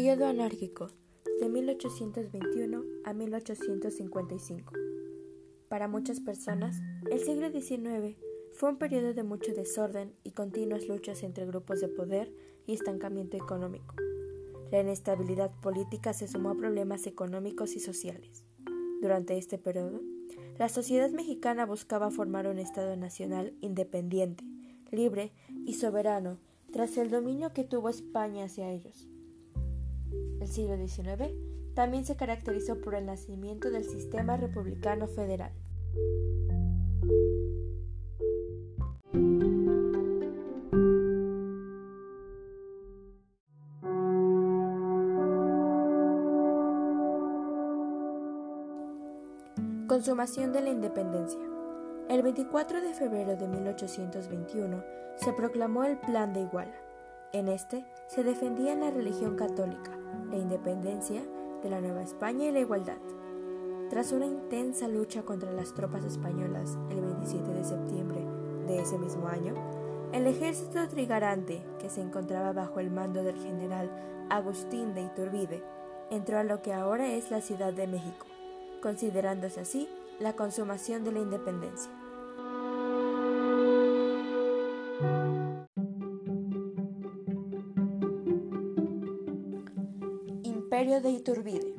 Periodo anárquico, de 1821 a 1855. Para muchas personas, el siglo XIX fue un periodo de mucho desorden y continuas luchas entre grupos de poder y estancamiento económico. La inestabilidad política se sumó a problemas económicos y sociales. Durante este periodo, la sociedad mexicana buscaba formar un Estado nacional independiente, libre y soberano tras el dominio que tuvo España hacia ellos. El siglo XIX también se caracterizó por el nacimiento del sistema republicano federal. Consumación de la independencia. El 24 de febrero de 1821 se proclamó el Plan de Iguala. En este se defendía la religión católica, la independencia de la Nueva España y la igualdad. Tras una intensa lucha contra las tropas españolas el 27 de septiembre de ese mismo año, el ejército trigarante, que se encontraba bajo el mando del general Agustín de Iturbide, entró a lo que ahora es la Ciudad de México, considerándose así la consumación de la independencia. Iturbide,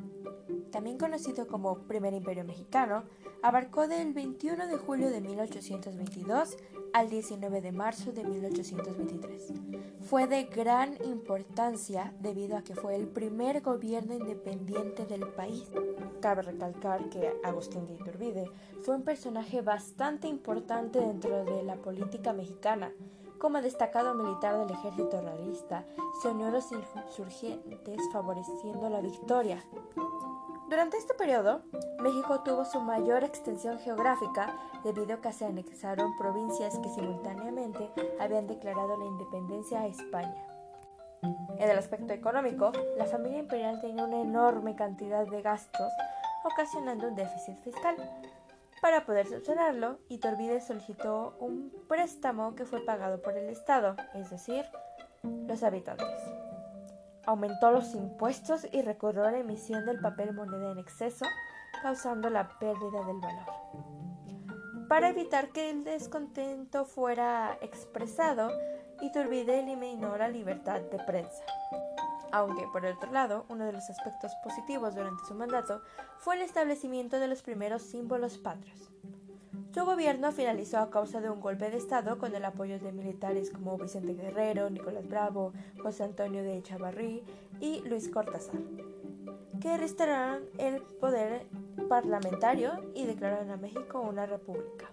también conocido como Primer Imperio Mexicano, abarcó del 21 de julio de 1822 al 19 de marzo de 1823. Fue de gran importancia debido a que fue el primer gobierno independiente del país. Cabe recalcar que Agustín de Iturbide fue un personaje bastante importante dentro de la política mexicana, como destacado militar del ejército realista, se unió a los insurgentes favoreciendo la victoria. Durante este periodo, México tuvo su mayor extensión geográfica debido a que se anexaron provincias que simultáneamente habían declarado la independencia a España. En el aspecto económico, la familia imperial tenía una enorme cantidad de gastos, ocasionando un déficit fiscal, para poder subsanarlo, Iturbide solicitó un préstamo que fue pagado por el Estado, es decir, los habitantes. Aumentó los impuestos y recurrió a la emisión del papel moneda en exceso, causando la pérdida del valor. Para evitar que el descontento fuera expresado, Iturbide eliminó la libertad de prensa aunque por otro lado, uno de los aspectos positivos durante su mandato fue el establecimiento de los primeros símbolos patrios. Su gobierno finalizó a causa de un golpe de Estado con el apoyo de militares como Vicente Guerrero, Nicolás Bravo, José Antonio de Echavarrí y Luis Cortázar, que restauraron el poder parlamentario y declararon a México una república.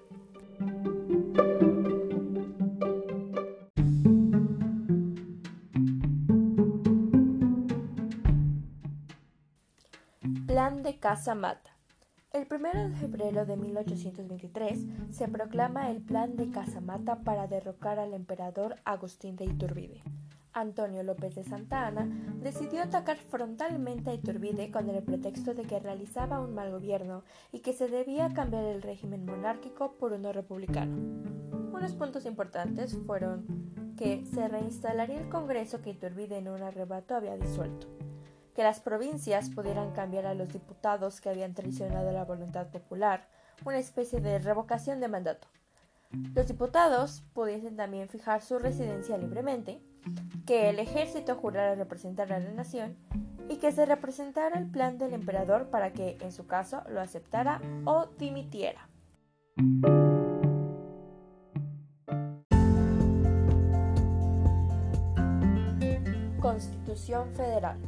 De. El 1 de febrero de 1823 se proclama el Plan de Casamata para derrocar al emperador Agustín de Iturbide. Antonio López de Santa Ana decidió atacar frontalmente a Iturbide con el pretexto de que realizaba un mal gobierno y que se debía cambiar el régimen monárquico por uno republicano. Unos puntos importantes fueron que se reinstalaría el Congreso que Iturbide en un arrebato había disuelto que las provincias pudieran cambiar a los diputados que habían traicionado la voluntad popular, una especie de revocación de mandato. Los diputados pudiesen también fijar su residencia libremente, que el ejército jurara representar a la nación y que se representara el plan del emperador para que, en su caso, lo aceptara o dimitiera. Constitución Federal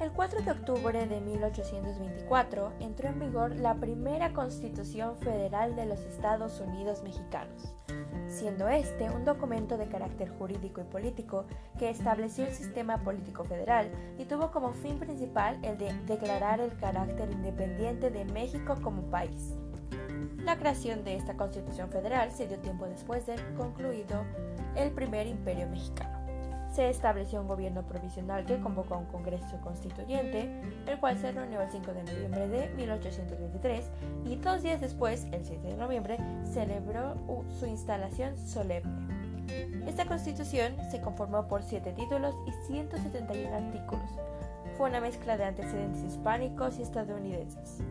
el 4 de octubre de 1824 entró en vigor la primera Constitución Federal de los Estados Unidos Mexicanos, siendo este un documento de carácter jurídico y político que estableció el sistema político federal y tuvo como fin principal el de declarar el carácter independiente de México como país. La creación de esta Constitución Federal se dio tiempo después de concluido el primer imperio mexicano se estableció un gobierno provisional que convocó a un Congreso Constituyente, el cual se reunió el 5 de noviembre de 1823 y dos días después, el 7 de noviembre, celebró su instalación solemne. Esta constitución se conformó por siete títulos y 171 artículos. Fue una mezcla de antecedentes hispánicos y estadounidenses.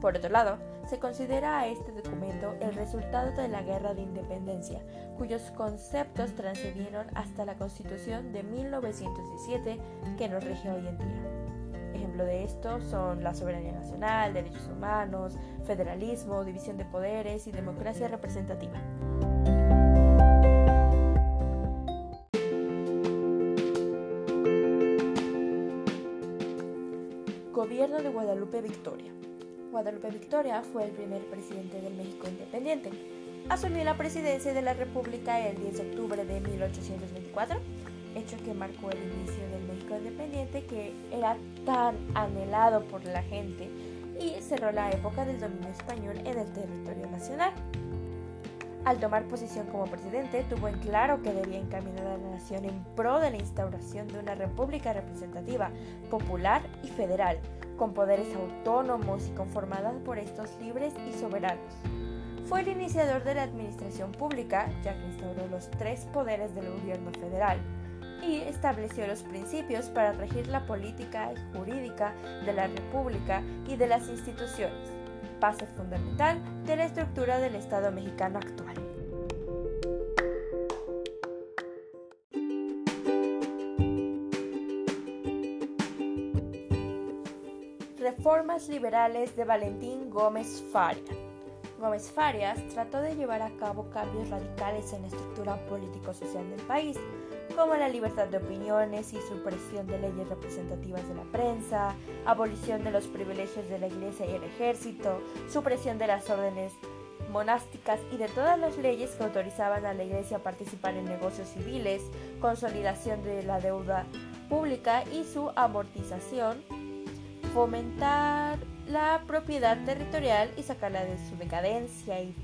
Por otro lado, se considera a este documento el resultado de la Guerra de Independencia, cuyos conceptos transcendieron hasta la Constitución de 1917 que nos rige hoy en día. Ejemplo de esto son la soberanía nacional, derechos humanos, federalismo, división de poderes y democracia representativa. Gobierno de Guadalupe Victoria. Guadalupe Victoria fue el primer presidente del México independiente. Asumió la presidencia de la República el 10 de octubre de 1824, hecho que marcó el inicio del México independiente que era tan anhelado por la gente y cerró la época del dominio español en el territorio nacional. Al tomar posición como presidente, tuvo en claro que debía encaminar a la nación en pro de la instauración de una república representativa, popular y federal, con poderes autónomos y conformada por estos libres y soberanos. Fue el iniciador de la administración pública, ya que instauró los tres poderes del gobierno federal y estableció los principios para regir la política y jurídica de la República y de las instituciones, base fundamental de la estructura del Estado mexicano actual. Reformas liberales de Valentín Gómez Faria. Gómez Farias trató de llevar a cabo cambios radicales en la estructura político-social del país, como la libertad de opiniones y supresión de leyes representativas de la prensa, abolición de los privilegios de la iglesia y el ejército, supresión de las órdenes monásticas y de todas las leyes que autorizaban a la iglesia a participar en negocios civiles, consolidación de la deuda pública y su amortización, fomentar la propiedad territorial y sacarla de su decadencia y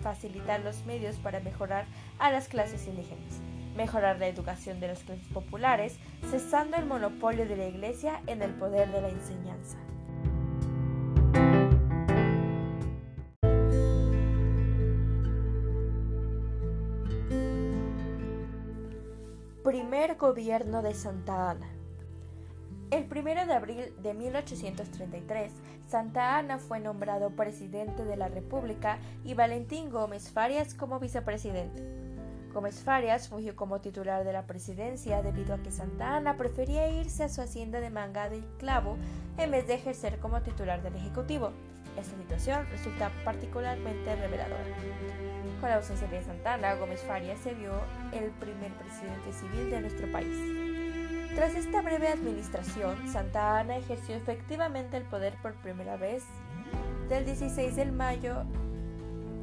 facilitar los medios para mejorar a las clases indígenas, mejorar la educación de las clases populares, cesando el monopolio de la Iglesia en el poder de la enseñanza. Primer gobierno de Santa Ana. El 1 de abril de 1833, Santa Ana fue nombrado presidente de la República y Valentín Gómez Farias como vicepresidente. Gómez Farias fungió como titular de la presidencia debido a que Santa Ana prefería irse a su hacienda de Manga de Clavo en vez de ejercer como titular del Ejecutivo. Esta situación resulta particularmente reveladora. Con la ausencia de Santa Ana, Gómez Farias se vio el primer presidente civil de nuestro país. Tras esta breve administración, Santa Ana ejerció efectivamente el poder por primera vez del 16 de mayo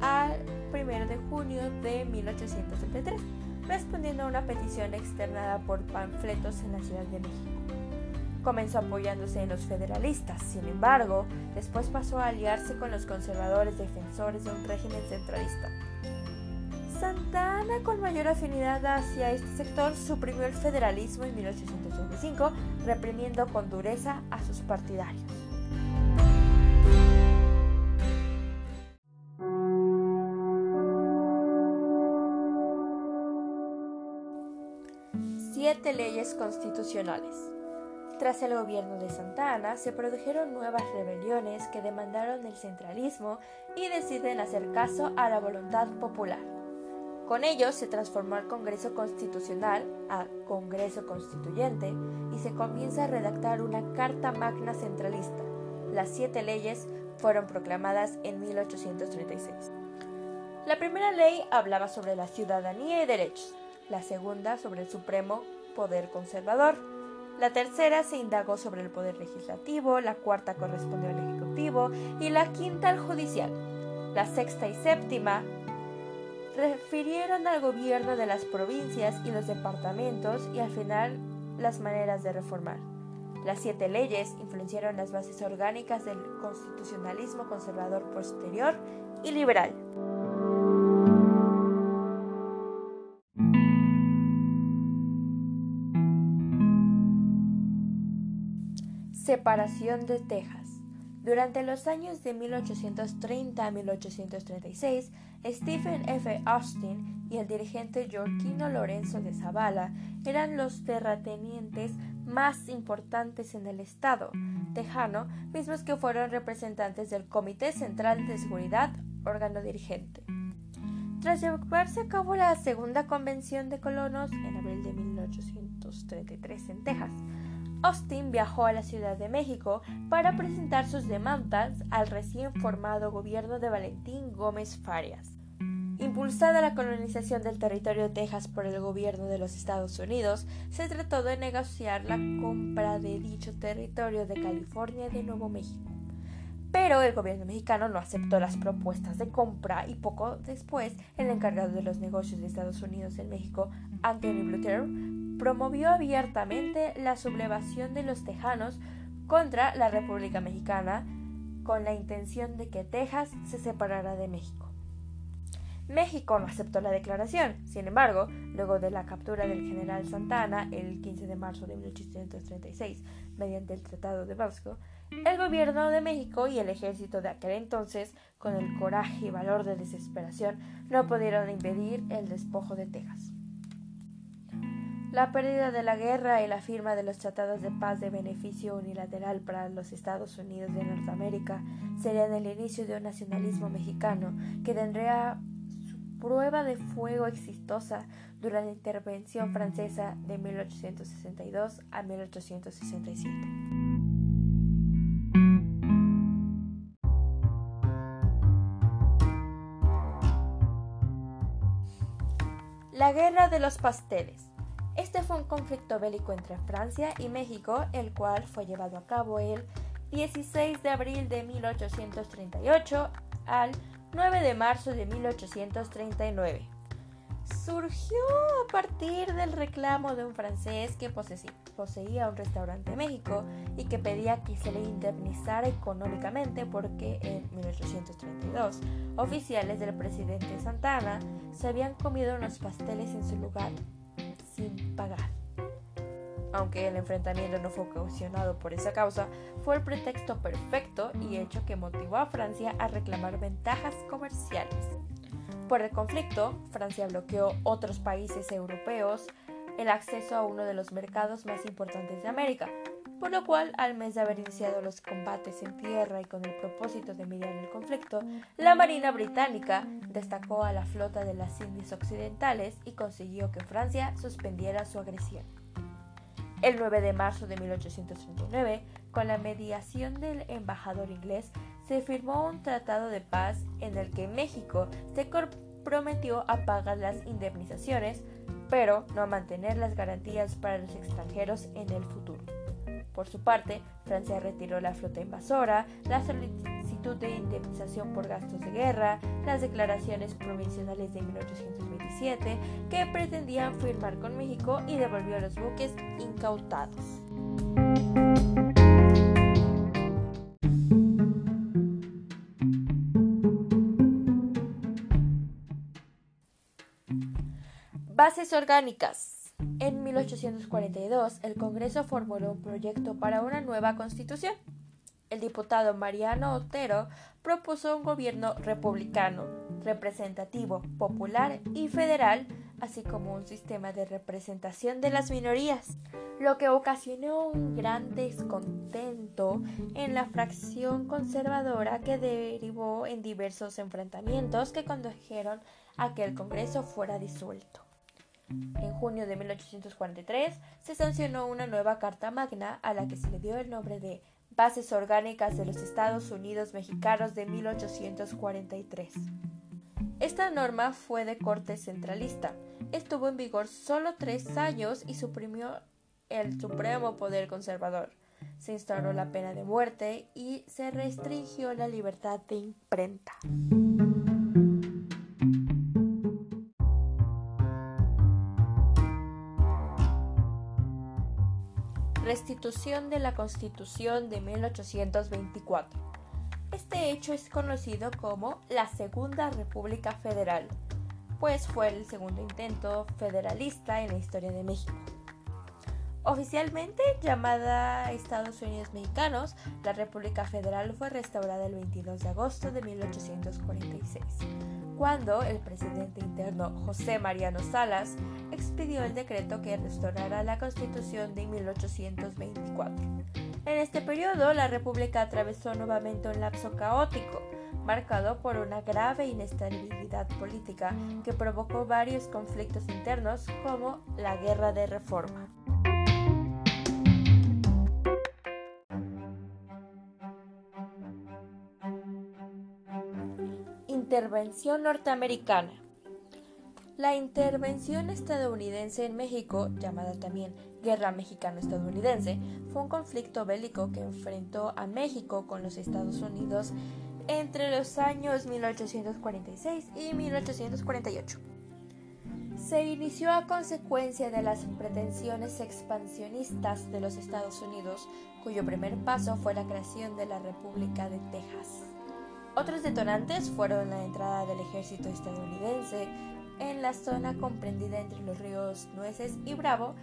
al 1 de junio de 1873, respondiendo a una petición externada por panfletos en la Ciudad de México. Comenzó apoyándose en los federalistas, sin embargo, después pasó a aliarse con los conservadores defensores de un régimen centralista. Santa Ana, con mayor afinidad hacia este sector, suprimió el federalismo en 1885, reprimiendo con dureza a sus partidarios. Siete leyes constitucionales. Tras el gobierno de Santa Ana se produjeron nuevas rebeliones que demandaron el centralismo y deciden hacer caso a la voluntad popular. Con ello se transformó el Congreso Constitucional a Congreso Constituyente y se comienza a redactar una Carta Magna Centralista. Las siete leyes fueron proclamadas en 1836. La primera ley hablaba sobre la ciudadanía y derechos, la segunda sobre el supremo poder conservador, la tercera se indagó sobre el poder legislativo, la cuarta correspondió al ejecutivo y la quinta al judicial. La sexta y séptima refirieron al gobierno de las provincias y los departamentos y al final las maneras de reformar. Las siete leyes influenciaron las bases orgánicas del constitucionalismo conservador posterior y liberal. Separación de Texas. Durante los años de 1830 a 1836, Stephen F. Austin y el dirigente Joaquino Lorenzo de Zavala eran los terratenientes más importantes en el estado tejano, mismos que fueron representantes del Comité Central de Seguridad, órgano dirigente. Tras llevarse a cabo la segunda convención de colonos en abril de 1833 en Texas, Austin viajó a la Ciudad de México para presentar sus demandas al recién formado gobierno de Valentín Gómez Farias. Impulsada la colonización del territorio de Texas por el gobierno de los Estados Unidos, se trató de negociar la compra de dicho territorio de California de Nuevo México. Pero el gobierno mexicano no aceptó las propuestas de compra y poco después el encargado de los negocios de Estados Unidos en México, Anthony Bluter, promovió abiertamente la sublevación de los tejanos contra la República Mexicana con la intención de que Texas se separara de México. México no aceptó la declaración, sin embargo, luego de la captura del general Santana el 15 de marzo de 1836 mediante el Tratado de Vasco, el gobierno de México y el ejército de aquel entonces, con el coraje y valor de desesperación, no pudieron impedir el despojo de Texas. La pérdida de la guerra y la firma de los tratados de paz de beneficio unilateral para los Estados Unidos de Norteamérica serían el inicio de un nacionalismo mexicano que tendría su prueba de fuego exitosa durante la intervención francesa de 1862 a 1867. La Guerra de los Pasteles este fue un conflicto bélico entre Francia y México, el cual fue llevado a cabo el 16 de abril de 1838 al 9 de marzo de 1839. Surgió a partir del reclamo de un francés que poseía un restaurante en México y que pedía que se le indemnizara económicamente porque en 1832 oficiales del presidente Santana se habían comido unos pasteles en su lugar sin pagar. Aunque el enfrentamiento no fue ocasionado por esa causa, fue el pretexto perfecto y hecho que motivó a Francia a reclamar ventajas comerciales. Por el conflicto, Francia bloqueó otros países europeos el acceso a uno de los mercados más importantes de América, por lo cual, al mes de haber iniciado los combates en tierra y con el propósito de mediar el conflicto, la Marina británica destacó a la flota de las Indias Occidentales y consiguió que Francia suspendiera su agresión. El 9 de marzo de 1839, con la mediación del embajador inglés, se firmó un tratado de paz en el que México se comprometió a pagar las indemnizaciones, pero no a mantener las garantías para los extranjeros en el futuro. Por su parte, Francia retiró la flota invasora, la solicitud de indemnización por gastos de guerra, las declaraciones provisionales de 1827 que pretendían firmar con México y devolvió los buques incautados. Bases orgánicas. 1842, el Congreso formuló un proyecto para una nueva constitución. El diputado Mariano Otero propuso un gobierno republicano, representativo, popular y federal, así como un sistema de representación de las minorías, lo que ocasionó un gran descontento en la fracción conservadora que derivó en diversos enfrentamientos que condujeron a que el Congreso fuera disuelto. En junio de 1843 se sancionó una nueva Carta Magna a la que se le dio el nombre de Bases Orgánicas de los Estados Unidos Mexicanos de 1843. Esta norma fue de corte centralista. Estuvo en vigor solo tres años y suprimió el supremo poder conservador. Se instauró la pena de muerte y se restringió la libertad de imprenta. Restitución de la Constitución de 1824. Este hecho es conocido como la Segunda República Federal, pues fue el segundo intento federalista en la historia de México. Oficialmente llamada Estados Unidos Mexicanos, la República Federal fue restaurada el 22 de agosto de 1846, cuando el presidente interno José Mariano Salas expidió el decreto que restaurara la Constitución de 1824. En este periodo, la República atravesó nuevamente un lapso caótico, marcado por una grave inestabilidad política que provocó varios conflictos internos como la Guerra de Reforma. Intervención norteamericana. La intervención estadounidense en México, llamada también Guerra Mexicano-Estadounidense, fue un conflicto bélico que enfrentó a México con los Estados Unidos entre los años 1846 y 1848. Se inició a consecuencia de las pretensiones expansionistas de los Estados Unidos, cuyo primer paso fue la creación de la República de Texas. Otros detonantes fueron la entrada del ejército estadounidense en la zona comprendida entre los ríos Nueces y Bravo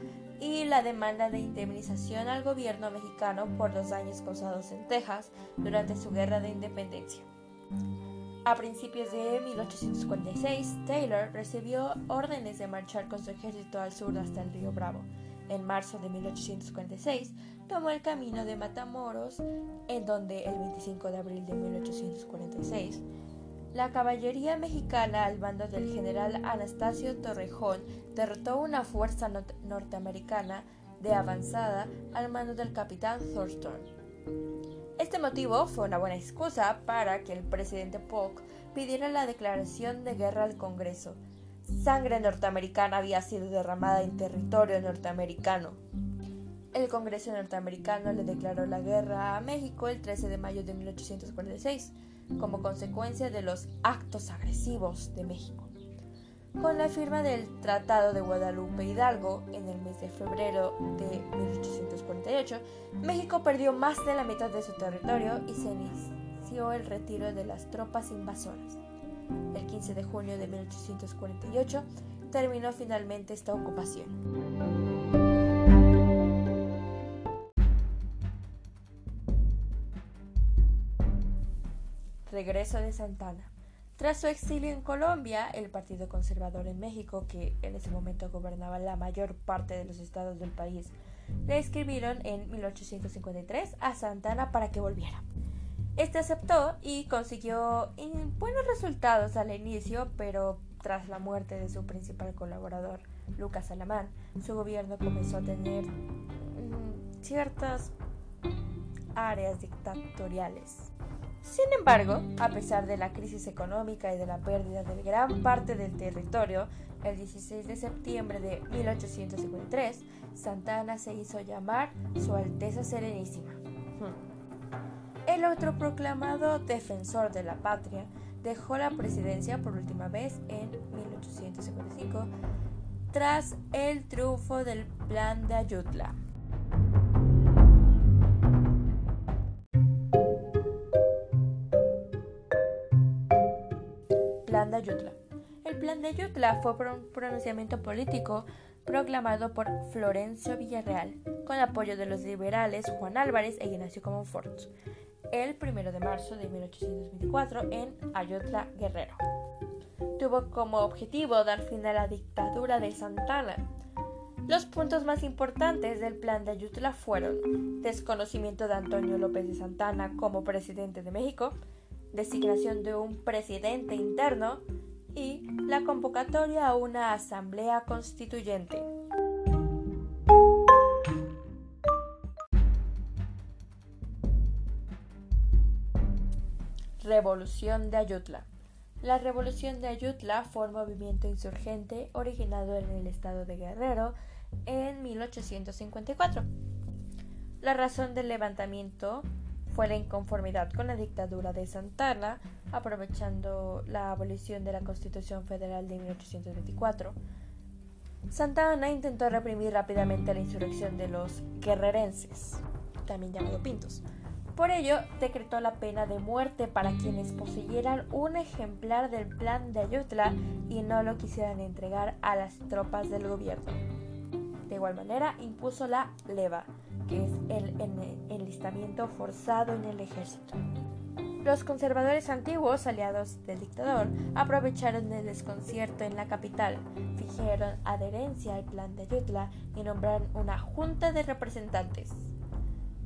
y la demanda de indemnización al gobierno mexicano por los daños causados en Texas durante su guerra de independencia. A principios de 1846, Taylor recibió órdenes de marchar con su ejército al sur hasta el río Bravo. En marzo de 1846, tomó el camino de Matamoros, en donde el 25 de abril de 1846, la caballería mexicana al mando del general Anastasio Torrejón derrotó una fuerza norteamericana de avanzada al mando del capitán Thurston. Este motivo fue una buena excusa para que el presidente Polk pidiera la declaración de guerra al Congreso. Sangre norteamericana había sido derramada en territorio norteamericano. El Congreso norteamericano le declaró la guerra a México el 13 de mayo de 1846 como consecuencia de los actos agresivos de México. Con la firma del Tratado de Guadalupe Hidalgo en el mes de febrero de 1848, México perdió más de la mitad de su territorio y se inició el retiro de las tropas invasoras. El 15 de junio de 1848 terminó finalmente esta ocupación. Regreso de Santana. Tras su exilio en Colombia, el Partido Conservador en México, que en ese momento gobernaba la mayor parte de los estados del país, le escribieron en 1853 a Santana para que volviera. Este aceptó y consiguió buenos resultados al inicio, pero tras la muerte de su principal colaborador, Lucas Alamán, su gobierno comenzó a tener mm, ciertas áreas dictatoriales. Sin embargo, a pesar de la crisis económica y de la pérdida de gran parte del territorio, el 16 de septiembre de 1853, Santana se hizo llamar Su Alteza Serenísima. El otro proclamado defensor de la patria dejó la presidencia por última vez en 1855 tras el triunfo del Plan de Ayutla. El Plan de Ayutla fue un pronunciamiento político proclamado por Florencio Villarreal, con apoyo de los liberales Juan Álvarez e Ignacio Comonfort, el 1 de marzo de 1824 en Ayutla, Guerrero. Tuvo como objetivo dar fin a la dictadura de Santana. Los puntos más importantes del plan de Ayutla fueron desconocimiento de Antonio López de Santana como presidente de México, designación de un presidente interno y la convocatoria a una asamblea constituyente. Revolución de Ayutla. La Revolución de Ayutla fue un movimiento insurgente originado en el estado de Guerrero en 1854. La razón del levantamiento fue la inconformidad con la dictadura de Santana, aprovechando la abolición de la Constitución Federal de 1824. Santana intentó reprimir rápidamente la insurrección de los guerrerenses, también llamados pintos. Por ello, decretó la pena de muerte para quienes poseyeran un ejemplar del plan de Ayutla y no lo quisieran entregar a las tropas del gobierno. De igual manera, impuso la leva, que es el enlistamiento forzado en el ejército. Los conservadores antiguos, aliados del dictador, aprovecharon el desconcierto en la capital, fingieron adherencia al plan de Ayutla y nombraron una junta de representantes,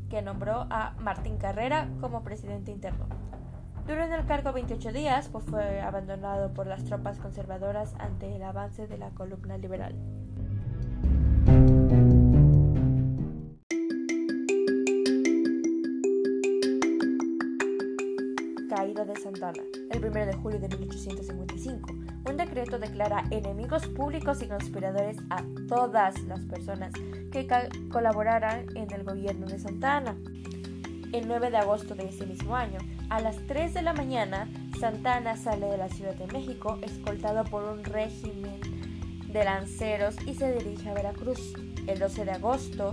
que nombró a Martín Carrera como presidente interno. Duró en el cargo 28 días, pues fue abandonado por las tropas conservadoras ante el avance de la columna liberal. Caída de Santana, el 1 de julio de 1855. Un decreto declara enemigos públicos y conspiradores a todas las personas que colaboraran en el gobierno de Santana. El 9 de agosto de ese mismo año, a las 3 de la mañana, Santana sale de la Ciudad de México escoltado por un régimen de lanceros y se dirige a Veracruz. El 12 de agosto,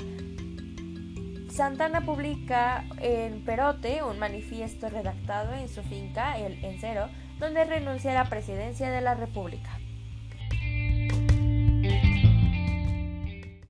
Santana publica en Perote un manifiesto redactado en su finca, el Encero, donde renuncia a la presidencia de la República.